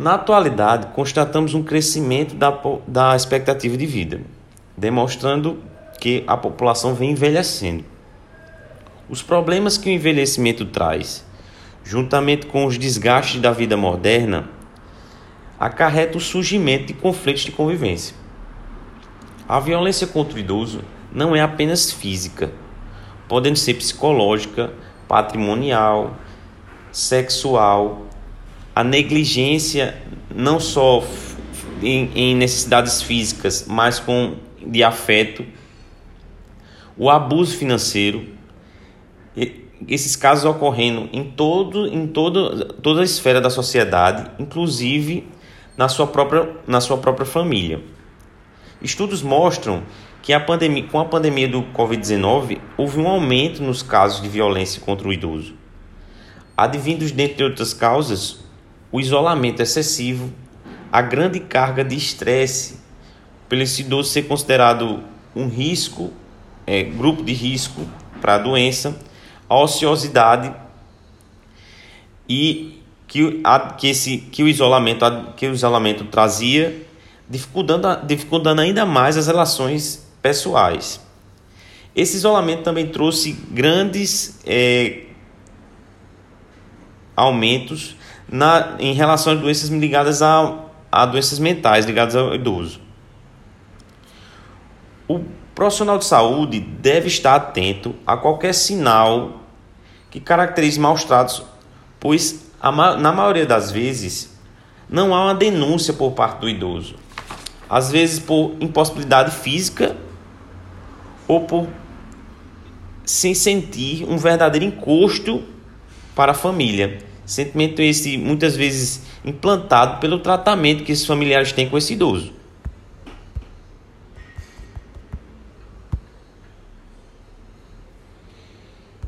Na atualidade, constatamos um crescimento da, da expectativa de vida, demonstrando que a população vem envelhecendo. Os problemas que o envelhecimento traz, juntamente com os desgastes da vida moderna, acarreta o surgimento de conflitos de convivência. A violência contra o idoso não é apenas física, podendo ser psicológica, patrimonial, sexual, a negligência não só em, em necessidades físicas, mas com de afeto, o abuso financeiro, esses casos ocorrendo em todo em todo, toda a esfera da sociedade, inclusive na sua própria, na sua própria família. Estudos mostram que a pandemia, com a pandemia do Covid-19 houve um aumento nos casos de violência contra o idoso. Advindos, dentre outras causas, o isolamento excessivo, a grande carga de estresse, pelo esse idoso ser considerado um risco, é, grupo de risco para a doença, a ociosidade e que, a, que, esse, que, o isolamento, que o isolamento trazia, dificultando, dificultando ainda mais as relações pessoais. Esse isolamento também trouxe grandes é, aumentos na, em relação às doenças ligadas a, a doenças mentais ligadas ao idoso. O profissional de saúde deve estar atento a qualquer sinal que caracterize maus tratos, pois na maioria das vezes, não há uma denúncia por parte do idoso. Às vezes por impossibilidade física ou por sem sentir um verdadeiro encosto para a família. Sentimento esse muitas vezes implantado pelo tratamento que esses familiares têm com esse idoso.